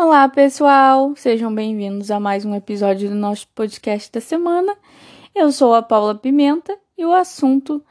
Olá, pessoal! Sejam bem-vindos a mais um episódio do nosso podcast da semana. Eu sou a Paula Pimenta e o assunto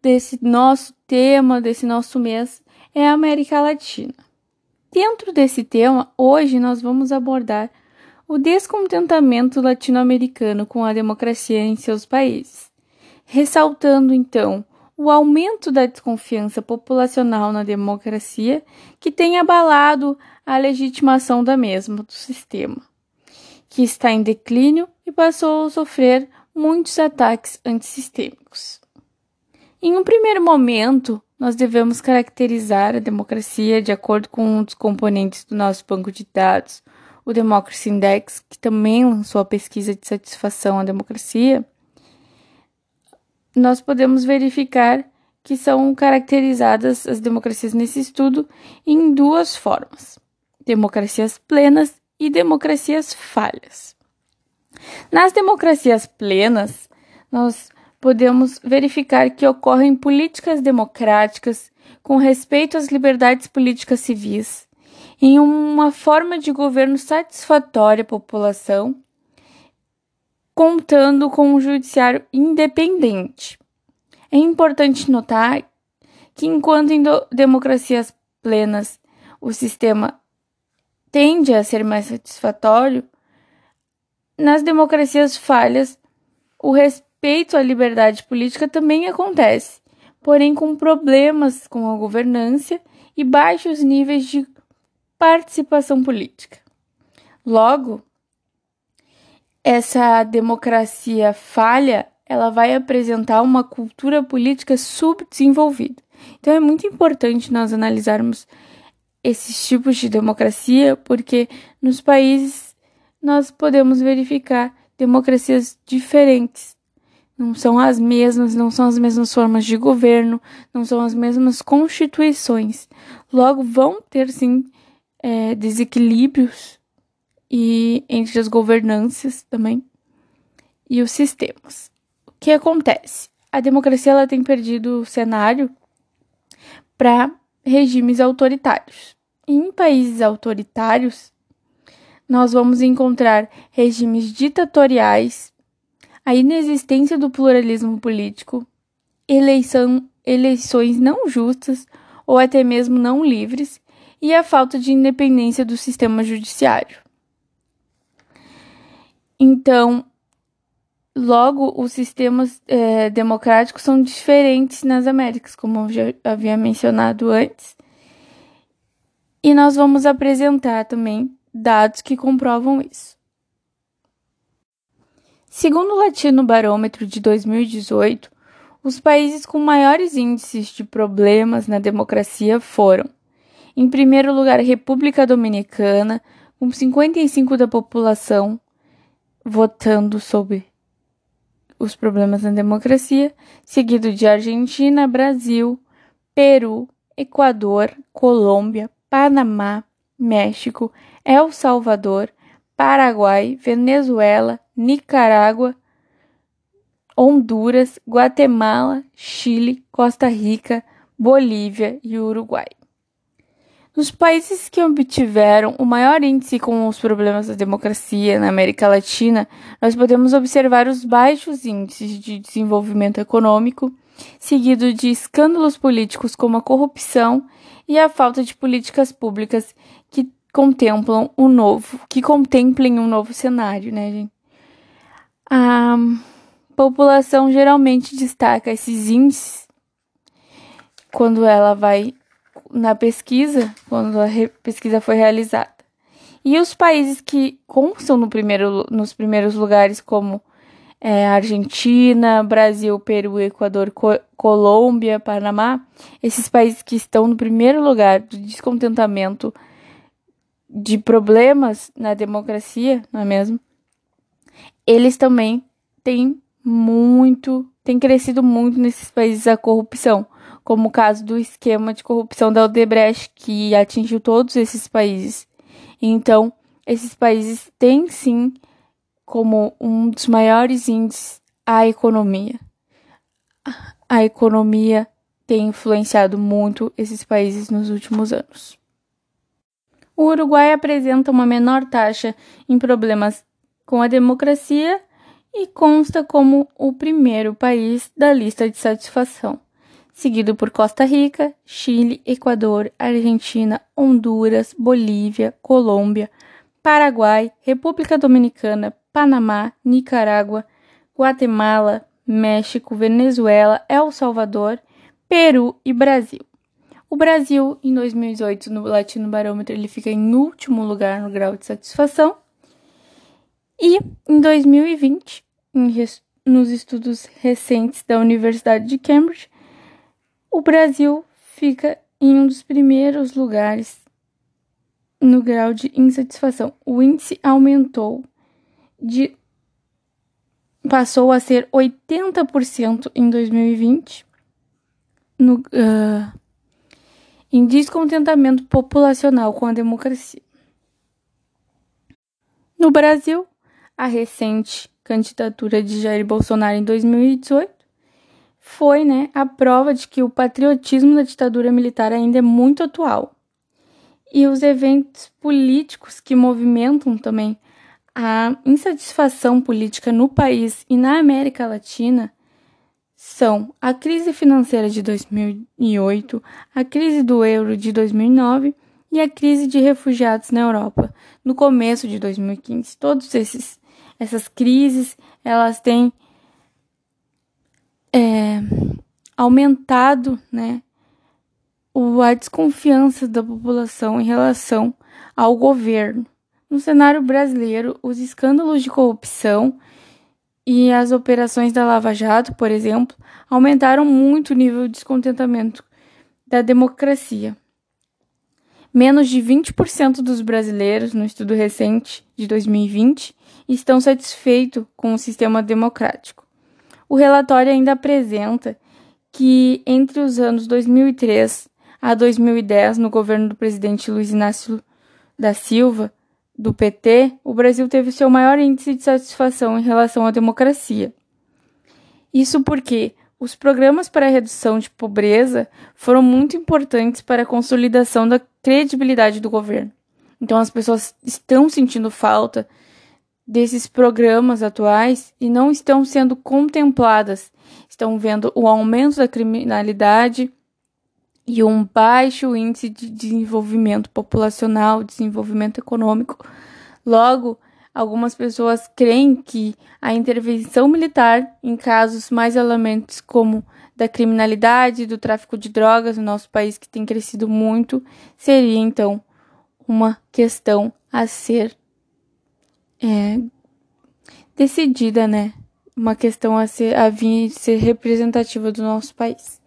desse nosso tema, desse nosso mês, é a América Latina. Dentro desse tema, hoje nós vamos abordar o descontentamento latino-americano com a democracia em seus países, ressaltando então o aumento da desconfiança populacional na democracia que tem abalado a legitimação da mesma do sistema, que está em declínio e passou a sofrer muitos ataques antissistêmicos. Em um primeiro momento, nós devemos caracterizar a democracia de acordo com um dos componentes do nosso banco de dados, o Democracy Index, que também lançou a pesquisa de satisfação à democracia, nós podemos verificar que são caracterizadas as democracias nesse estudo em duas formas: democracias plenas e democracias falhas. Nas democracias plenas, nós podemos verificar que ocorrem políticas democráticas com respeito às liberdades políticas civis, em uma forma de governo satisfatória à população, contando com um judiciário independente. É importante notar que, enquanto em democracias plenas o sistema tende a ser mais satisfatório, nas democracias falhas, o respeito à liberdade política também acontece, porém com problemas com a governança e baixos níveis de participação política. Logo, essa democracia falha, ela vai apresentar uma cultura política subdesenvolvida. Então é muito importante nós analisarmos esses tipos de democracia, porque nos países nós podemos verificar democracias diferentes. Não são as mesmas, não são as mesmas formas de governo, não são as mesmas constituições. Logo, vão ter sim é, desequilíbrios e entre as governanças também e os sistemas. O que acontece? A democracia ela tem perdido o cenário para regimes autoritários. Em países autoritários, nós vamos encontrar regimes ditatoriais, a inexistência do pluralismo político, eleição, eleições não justas ou até mesmo não livres e a falta de independência do sistema judiciário. Então, logo, os sistemas é, democráticos são diferentes nas Américas, como eu já havia mencionado antes. E nós vamos apresentar também dados que comprovam isso. Segundo o Latino Barômetro de 2018, os países com maiores índices de problemas na democracia foram, em primeiro lugar, República Dominicana, com 55% da população votando sobre os problemas na democracia, seguido de Argentina, Brasil, Peru, Equador, Colômbia, Panamá, México, El Salvador, Paraguai, Venezuela, Nicarágua, Honduras, Guatemala, Chile, Costa Rica, Bolívia e Uruguai. Nos países que obtiveram o maior índice com os problemas da democracia na América Latina, nós podemos observar os baixos índices de desenvolvimento econômico, seguido de escândalos políticos como a corrupção e a falta de políticas públicas que contemplam um novo, que contemplem um novo cenário, né, gente? A população geralmente destaca esses índices quando ela vai na pesquisa, quando a pesquisa foi realizada. E os países que constam no primeiro, nos primeiros lugares, como é, Argentina, Brasil, Peru, Equador, Co Colômbia, Panamá, esses países que estão no primeiro lugar do descontentamento de problemas na democracia, não é mesmo? Eles também têm muito, têm crescido muito nesses países a corrupção como o caso do esquema de corrupção da Odebrecht, que atingiu todos esses países. Então, esses países têm sim como um dos maiores índices a economia. A economia tem influenciado muito esses países nos últimos anos. O Uruguai apresenta uma menor taxa em problemas com a democracia e consta como o primeiro país da lista de satisfação, seguido por Costa Rica, Chile, Equador, Argentina, Honduras, Bolívia, Colômbia, Paraguai, República Dominicana, Panamá, Nicarágua, Guatemala, México, Venezuela, El Salvador, Peru e Brasil. O Brasil, em 2018, no Latino Barômetro, ele fica em último lugar no grau de satisfação. E em 2020, em, nos estudos recentes da Universidade de Cambridge, o Brasil fica em um dos primeiros lugares no grau de insatisfação. O índice aumentou de passou a ser 80% em 2020 no, uh, em descontentamento populacional com a democracia. No Brasil, a recente candidatura de Jair Bolsonaro em 2018 foi né, a prova de que o patriotismo da ditadura militar ainda é muito atual. E os eventos políticos que movimentam também a insatisfação política no país e na América Latina são a crise financeira de 2008, a crise do euro de 2009 e a crise de refugiados na Europa no começo de 2015. Todos esses essas crises elas têm é, aumentado, né, a desconfiança da população em relação ao governo. No cenário brasileiro, os escândalos de corrupção e as operações da Lava Jato, por exemplo, aumentaram muito o nível de descontentamento da democracia. Menos de 20% dos brasileiros, no estudo recente de 2020, estão satisfeitos com o sistema democrático. O relatório ainda apresenta que entre os anos 2003 a 2010, no governo do presidente Luiz Inácio da Silva, do PT, o Brasil teve seu maior índice de satisfação em relação à democracia. Isso porque os programas para redução de pobreza foram muito importantes para a consolidação da credibilidade do governo. Então as pessoas estão sentindo falta desses programas atuais e não estão sendo contempladas. Estão vendo o aumento da criminalidade e um baixo índice de desenvolvimento populacional, desenvolvimento econômico. Logo, algumas pessoas creem que a intervenção militar em casos mais alarmantes como da criminalidade, do tráfico de drogas no nosso país que tem crescido muito, seria então uma questão a ser é, decidida, né? Uma questão a ser a vir ser representativa do nosso país.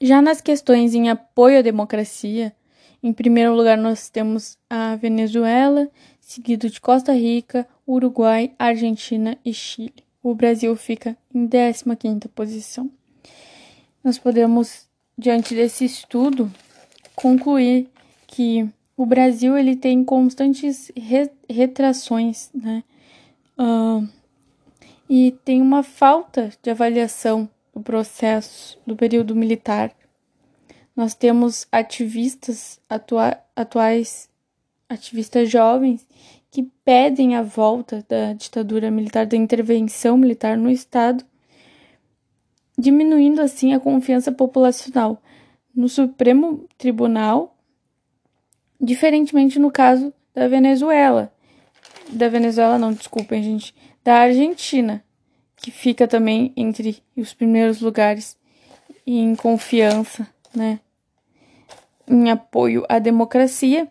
Já nas questões em apoio à democracia, em primeiro lugar nós temos a Venezuela, seguido de Costa Rica, Uruguai, Argentina e Chile. O Brasil fica em 15ª posição. Nós podemos, diante desse estudo, concluir que o Brasil ele tem constantes re retrações, né? Uh, e tem uma falta de avaliação do processo do período militar. Nós temos ativistas atua atuais, ativistas jovens, que pedem a volta da ditadura militar, da intervenção militar no Estado, diminuindo assim a confiança populacional no Supremo Tribunal, diferentemente no caso da Venezuela. Da Venezuela, não, desculpem, gente, da Argentina, que fica também entre os primeiros lugares em confiança, né? Em apoio à democracia.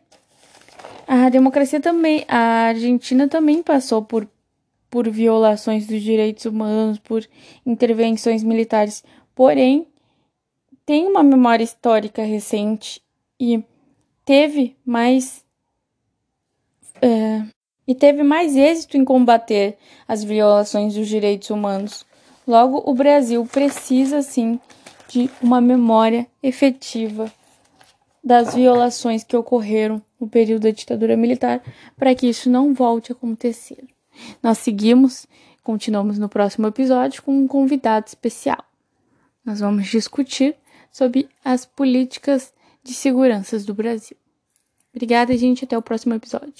A democracia também, a Argentina também passou por, por violações dos direitos humanos, por intervenções militares, porém tem uma memória histórica recente e teve mais é, e teve mais êxito em combater as violações dos direitos humanos. Logo, o Brasil precisa sim de uma memória efetiva das violações que ocorreram no período da ditadura militar para que isso não volte a acontecer. Nós seguimos, continuamos no próximo episódio com um convidado especial. Nós vamos discutir sobre as políticas de segurança do Brasil. Obrigada, gente. Até o próximo episódio.